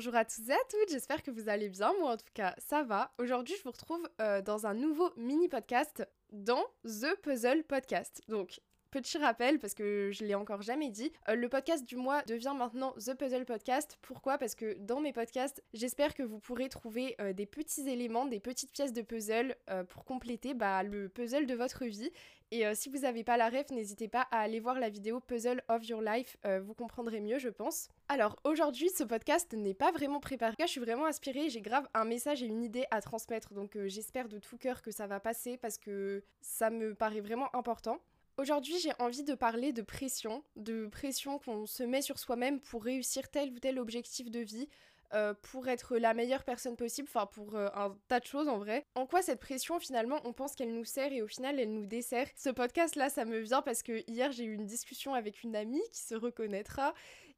Bonjour à tous et à toutes, j'espère que vous allez bien, moi en tout cas ça va. Aujourd'hui je vous retrouve euh, dans un nouveau mini podcast dans The Puzzle Podcast. Donc Petit rappel, parce que je l'ai encore jamais dit, euh, le podcast du mois devient maintenant The Puzzle Podcast. Pourquoi? Parce que dans mes podcasts, j'espère que vous pourrez trouver euh, des petits éléments, des petites pièces de puzzle euh, pour compléter bah, le puzzle de votre vie. Et si vous n'avez pas la ref, n'hésitez pas à aller voir la vidéo Puzzle of Your Life, vous comprendrez mieux, je pense. Alors aujourd'hui, ce podcast n'est pas vraiment préparé. Je suis vraiment inspirée, j'ai grave un message et une idée à transmettre, donc j'espère de tout cœur que ça va passer parce que ça me paraît vraiment important. Aujourd'hui, j'ai envie de parler de pression, de pression qu'on se met sur soi-même pour réussir tel ou tel objectif de vie, euh, pour être la meilleure personne possible, enfin pour euh, un tas de choses en vrai. En quoi cette pression finalement on pense qu'elle nous sert et au final elle nous dessert? Ce podcast là ça me vient parce que hier j'ai eu une discussion avec une amie qui se reconnaîtra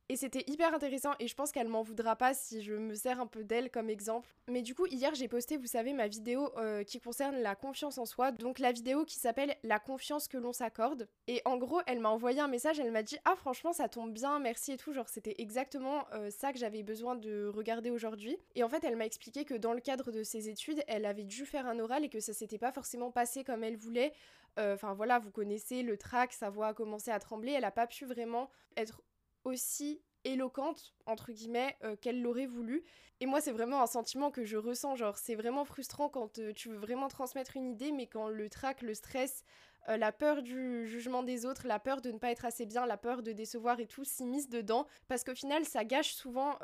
et c'était hyper intéressant et je pense qu'elle m'en voudra pas si je me sers un peu d'elle comme exemple. Mais du coup, hier j'ai posté, vous savez, ma vidéo euh, qui concerne la confiance en soi. Donc la vidéo qui s'appelle La confiance que l'on s'accorde. Et en gros, elle m'a envoyé un message, elle m'a dit Ah franchement ça tombe bien, merci et tout. Genre c'était exactement euh, ça que j'avais besoin de regarder aujourd'hui. Et en fait, elle m'a expliqué que dans le cadre de ses études, elle avait dû faire un oral et que ça s'était pas forcément passé comme elle voulait. Euh, enfin voilà, vous connaissez le trac, sa voix a commencé à trembler, elle a pas pu vraiment être aussi éloquente entre guillemets euh, qu'elle l'aurait voulu. Et moi c'est vraiment un sentiment que je ressens genre c'est vraiment frustrant quand euh, tu veux vraiment transmettre une idée mais quand le trac le stress euh, la peur du jugement des autres la peur de ne pas être assez bien la peur de décevoir et tout s'immisce dedans. Parce qu'au final ça gâche souvent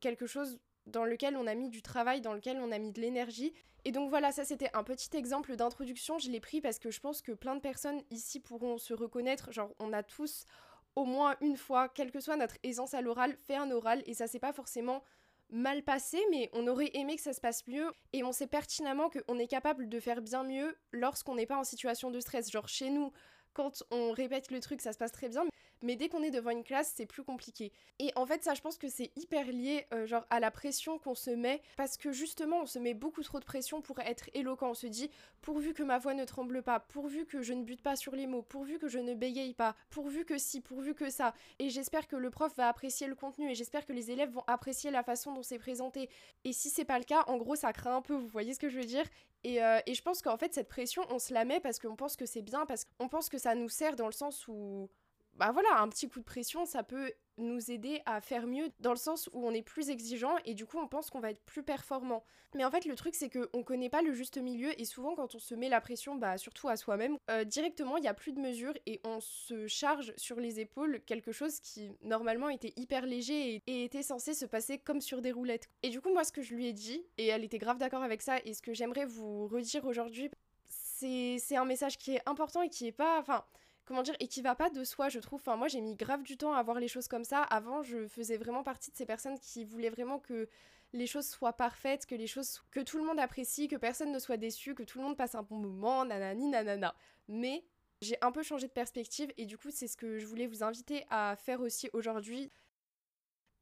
quelque chose dans lequel on a mis du travail, dans lequel on a mis de l'énergie. Et donc voilà, ça c'était un petit exemple d'introduction, je l'ai pris parce que je pense que plein de personnes ici pourront se reconnaître, genre on a tous au moins une fois, quelle que soit notre aisance à l'oral, fait un oral et ça s'est pas forcément mal passé, mais on aurait aimé que ça se passe mieux et on sait pertinemment qu'on est capable de faire bien mieux lorsqu'on n'est pas en situation de stress. Genre chez nous, quand on répète le truc, ça se passe très bien, mais dès qu'on est devant une classe, c'est plus compliqué. Et en fait, ça, je pense que c'est hyper lié, euh, genre, à la pression qu'on se met, parce que justement, on se met beaucoup trop de pression pour être éloquent. On se dit, pourvu que ma voix ne tremble pas, pourvu que je ne bute pas sur les mots, pourvu que je ne bégaye pas, pourvu que si, pourvu que ça. Et j'espère que le prof va apprécier le contenu, et j'espère que les élèves vont apprécier la façon dont c'est présenté. Et si c'est pas le cas, en gros, ça craint un peu, vous voyez ce que je veux dire? Et, euh, et, je pense qu'en fait, cette pression, on se la met parce qu'on pense que c'est bien, parce qu'on pense que ça nous sert dans le sens où bah voilà, un petit coup de pression, ça peut nous aider à faire mieux dans le sens où on est plus exigeant et du coup on pense qu'on va être plus performant. Mais en fait le truc c'est qu'on connaît pas le juste milieu et souvent quand on se met la pression, bah surtout à soi-même, euh, directement il y a plus de mesures et on se charge sur les épaules quelque chose qui normalement était hyper léger et, et était censé se passer comme sur des roulettes. Et du coup moi ce que je lui ai dit, et elle était grave d'accord avec ça, et ce que j'aimerais vous redire aujourd'hui, c'est un message qui est important et qui est pas... Enfin comment dire, et qui va pas de soi, je trouve. Enfin, moi, j'ai mis grave du temps à voir les choses comme ça. Avant, je faisais vraiment partie de ces personnes qui voulaient vraiment que les choses soient parfaites, que les choses, que tout le monde apprécie, que personne ne soit déçu, que tout le monde passe un bon moment, nanani, nanana. Mais j'ai un peu changé de perspective et du coup, c'est ce que je voulais vous inviter à faire aussi aujourd'hui.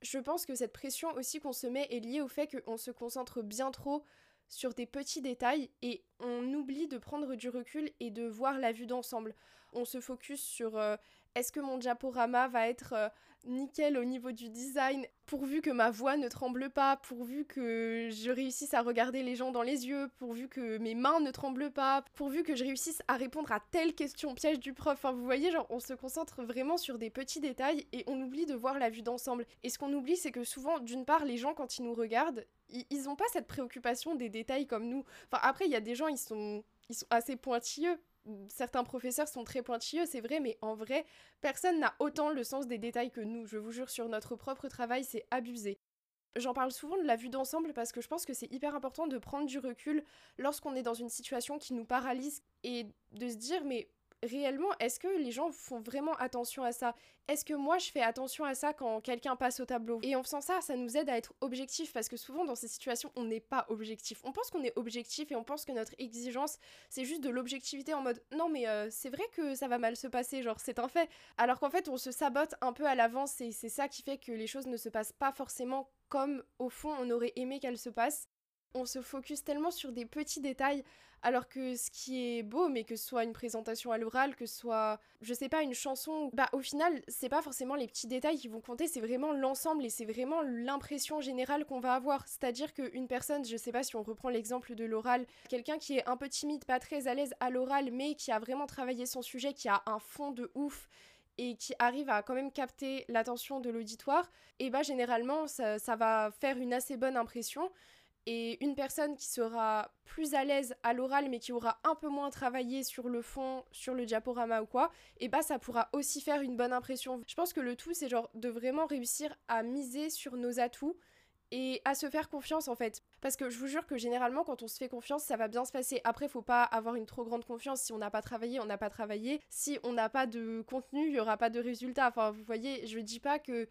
Je pense que cette pression aussi qu'on se met est liée au fait qu'on se concentre bien trop sur des petits détails et on oublie de prendre du recul et de voir la vue d'ensemble. On se focus sur euh, est-ce que mon diaporama va être euh, nickel au niveau du design, pourvu que ma voix ne tremble pas, pourvu que je réussisse à regarder les gens dans les yeux, pourvu que mes mains ne tremblent pas, pourvu que je réussisse à répondre à telle question piège du prof. Enfin, vous voyez, genre, on se concentre vraiment sur des petits détails et on oublie de voir la vue d'ensemble. Et ce qu'on oublie, c'est que souvent, d'une part, les gens, quand ils nous regardent, ils n'ont pas cette préoccupation des détails comme nous. Enfin, après, il y a des gens, ils sont, ils sont assez pointilleux. Certains professeurs sont très pointilleux, c'est vrai, mais en vrai, personne n'a autant le sens des détails que nous. Je vous jure, sur notre propre travail, c'est abusé. J'en parle souvent de la vue d'ensemble parce que je pense que c'est hyper important de prendre du recul lorsqu'on est dans une situation qui nous paralyse et de se dire mais réellement, est-ce que les gens font vraiment attention à ça? Est-ce que moi, je fais attention à ça quand quelqu'un passe au tableau? Et en faisant ça, ça nous aide à être objectif parce que souvent dans ces situations, on n'est pas objectif. On pense qu'on est objectif et on pense que notre exigence, c'est juste de l'objectivité en mode non mais euh, c'est vrai que ça va mal se passer, genre c'est un fait. Alors qu'en fait, on se sabote un peu à l'avance et c'est ça qui fait que les choses ne se passent pas forcément comme au fond on aurait aimé qu'elles se passent. On se focus tellement sur des petits détails alors que ce qui est beau, mais que ce soit une présentation à l'oral, que ce soit, je sais pas, une chanson, bah au final, c'est pas forcément les petits détails qui vont compter, c'est vraiment l'ensemble et c'est vraiment l'impression générale qu'on va avoir. C'est-à-dire qu'une personne, je sais pas si on reprend l'exemple de l'oral, quelqu'un qui est un peu timide, pas très à l'aise à l'oral, mais qui a vraiment travaillé son sujet, qui a un fond de ouf et qui arrive à quand même capter l'attention de l'auditoire, et bah généralement ça, ça va faire une assez bonne impression et une personne qui sera plus à l'aise à l'oral mais qui aura un peu moins travaillé sur le fond, sur le diaporama ou quoi, et bah ça pourra aussi faire une bonne impression. Je pense que le tout c'est genre de vraiment réussir à miser sur nos atouts et à se faire confiance en fait. Parce que je vous jure que généralement quand on se fait confiance ça va bien se passer. Après faut pas avoir une trop grande confiance. Si on n'a pas travaillé, on n'a pas travaillé. Si on n'a pas de contenu, il y aura pas de résultat. Enfin vous voyez, je dis pas que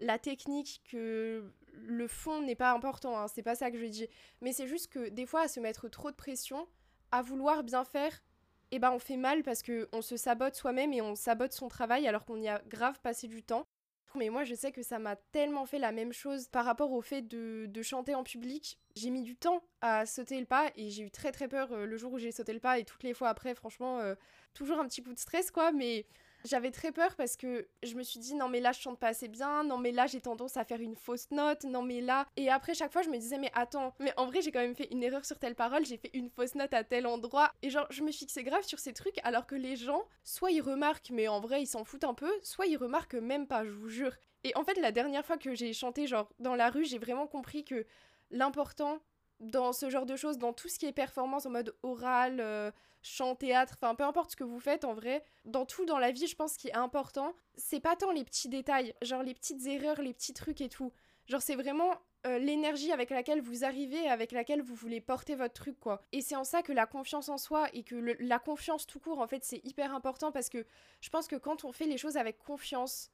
la technique, que le fond n'est pas important, hein, c'est pas ça que je dis. Mais c'est juste que des fois, à se mettre trop de pression, à vouloir bien faire, eh ben on fait mal parce qu'on se sabote soi-même et on sabote son travail alors qu'on y a grave passé du temps. Mais moi, je sais que ça m'a tellement fait la même chose par rapport au fait de, chanter en public. J'ai mis du temps à sauter le pas et j'ai eu très très peur euh, le jour où j'ai sauté le pas et toutes les fois après, franchement, euh, toujours un petit coup de stress quoi, mais j'avais très peur parce que je me suis dit non mais là je chante pas assez bien, non mais là j'ai tendance à faire une fausse note, non mais là. Et après chaque fois je me disais mais attends, mais en vrai j'ai quand même fait une erreur sur telle parole, j'ai fait une fausse note à tel endroit. Et genre je me fixais grave sur ces trucs alors que les gens soit ils remarquent mais en vrai ils s'en foutent un peu, soit ils remarquent même pas, je vous jure. Et en fait la dernière fois que j'ai chanté genre dans la rue, j'ai vraiment compris que l'important dans ce genre de choses, dans tout ce qui est performance en mode oral, euh, chant, théâtre, enfin peu importe ce que vous faites en vrai, dans tout dans la vie, je pense qu'il est important, c'est pas tant les petits détails, genre les petites erreurs, les petits trucs et tout. Genre c'est vraiment euh, l'énergie avec laquelle vous arrivez, avec laquelle vous voulez porter votre truc quoi. Et c'est en ça que la confiance en soi et que la confiance tout court en fait c'est hyper important parce que je pense que quand on fait les choses avec confiance,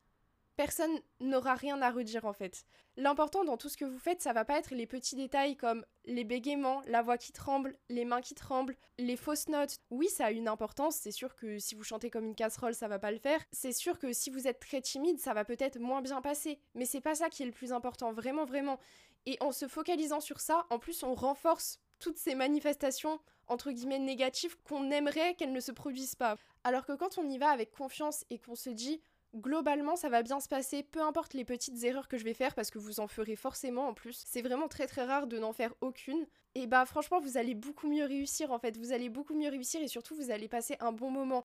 personne n'aura rien à redire en fait. L'important dans tout ce que vous faites, ça va pas être les petits détails comme les bégaiements, la voix qui tremble, les mains qui tremblent, les fausses notes. Oui, ça a une importance, c'est sûr que si vous chantez comme une casserole, ça va pas le faire. C'est sûr que si vous êtes très timide, ça va peut-être moins bien passer, mais c'est pas ça qui est le plus important, vraiment vraiment. Et en se focalisant sur ça, en plus on renforce toutes ces manifestations entre guillemets négatives qu'on aimerait qu'elles ne se produisent pas. Alors que quand on y va avec confiance et qu'on se dit globalement ça va bien se passer, peu importe les petites erreurs que je vais faire parce que vous en ferez forcément en plus. C'est vraiment très très rare de n'en faire aucune. Et bah franchement vous allez beaucoup mieux réussir en fait, vous allez beaucoup mieux réussir et surtout vous allez passer un bon moment.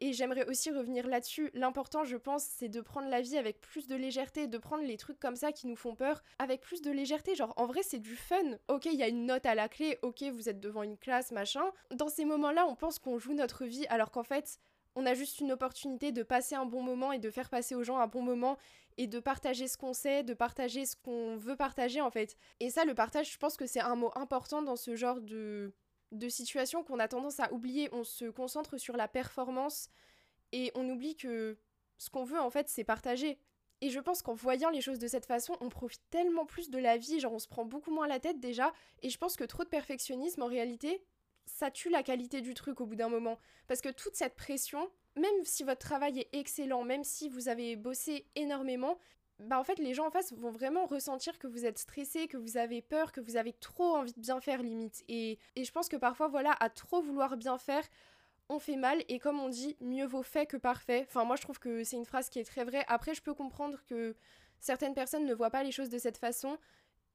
Et j'aimerais aussi revenir là-dessus. L'important, je pense, c'est de prendre la vie avec plus de légèreté, de prendre les trucs comme ça qui nous font peur avec plus de légèreté. Genre, en vrai, c'est du fun. Ok, il y a une note à la clé, ok, vous êtes devant une classe, machin. Dans ces moments-là, on pense qu'on joue notre vie, alors qu'en fait, on a juste une opportunité de passer un bon moment et de faire passer aux gens un bon moment et de partager ce qu'on sait, de partager ce qu'on veut partager en fait. Et ça, le partage, je pense que c'est un mot important dans ce genre de, de situation qu'on a tendance à oublier. On se concentre sur la performance et on oublie que ce qu'on veut en fait, c'est partager. Et je pense qu'en voyant les choses de cette façon, on profite tellement plus de la vie, genre on se prend beaucoup moins la tête déjà. Et je pense que trop de perfectionnisme, en réalité, ça tue la qualité du truc au bout d'un moment. Parce que toute cette pression, même si votre travail est excellent, même si vous avez bossé énormément, bah en fait les gens en face vont vraiment ressentir que vous êtes stressé, que vous avez peur, que vous avez trop envie de bien faire limite. Et, et je pense que parfois voilà, à trop vouloir bien faire, on fait mal et comme on dit, mieux vaut fait que parfait. Enfin moi je trouve que c'est une phrase qui est très vraie. Après je peux comprendre que certaines personnes ne voient pas les choses de cette façon.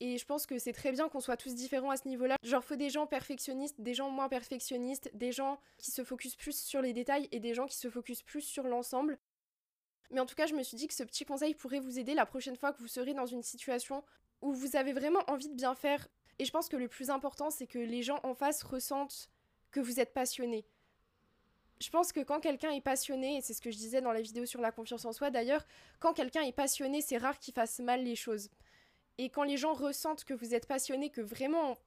Et je pense que c'est très bien qu'on soit tous différents à ce niveau-là. Genre, faut des gens perfectionnistes, des gens moins perfectionnistes, des gens qui se focusent plus sur les détails et des gens qui se focusent plus sur l'ensemble. Mais en tout cas, je me suis dit que ce petit conseil pourrait vous aider la prochaine fois que vous serez dans une situation où vous avez vraiment envie de bien faire. Et je pense que le plus important, c'est que les gens en face ressentent que vous êtes passionné. Je pense que quand quelqu'un est passionné, et c'est ce que je disais dans la vidéo sur la confiance en soi d'ailleurs, quand quelqu'un est passionné, c'est rare qu'il fasse mal les choses. Et quand les gens ressentent que vous êtes passionné, que vraiment,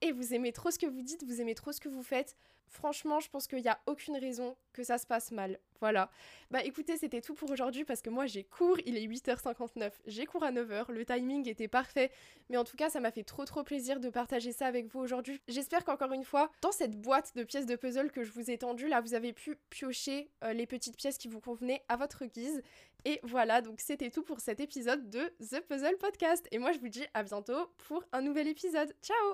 et vous aimez trop ce que vous dites, vous aimez trop ce que vous faites, franchement, je pense qu'il n'y a aucune raison que ça se passe mal. Voilà. Bah écoutez, c'était tout pour aujourd'hui parce que moi j'ai cours, il est 8h59, j'ai cours à 9h, le timing était parfait, mais en tout cas ça m'a fait trop trop plaisir de partager ça avec vous aujourd'hui. J'espère qu'encore une fois, dans cette boîte de pièces de puzzle que je vous ai tendue, là vous avez pu piocher euh, les petites pièces qui vous convenaient à votre guise. Et voilà, donc c'était tout pour cet épisode de The Puzzle Podcast. Et moi je vous dis à bientôt pour un nouvel épisode. Ciao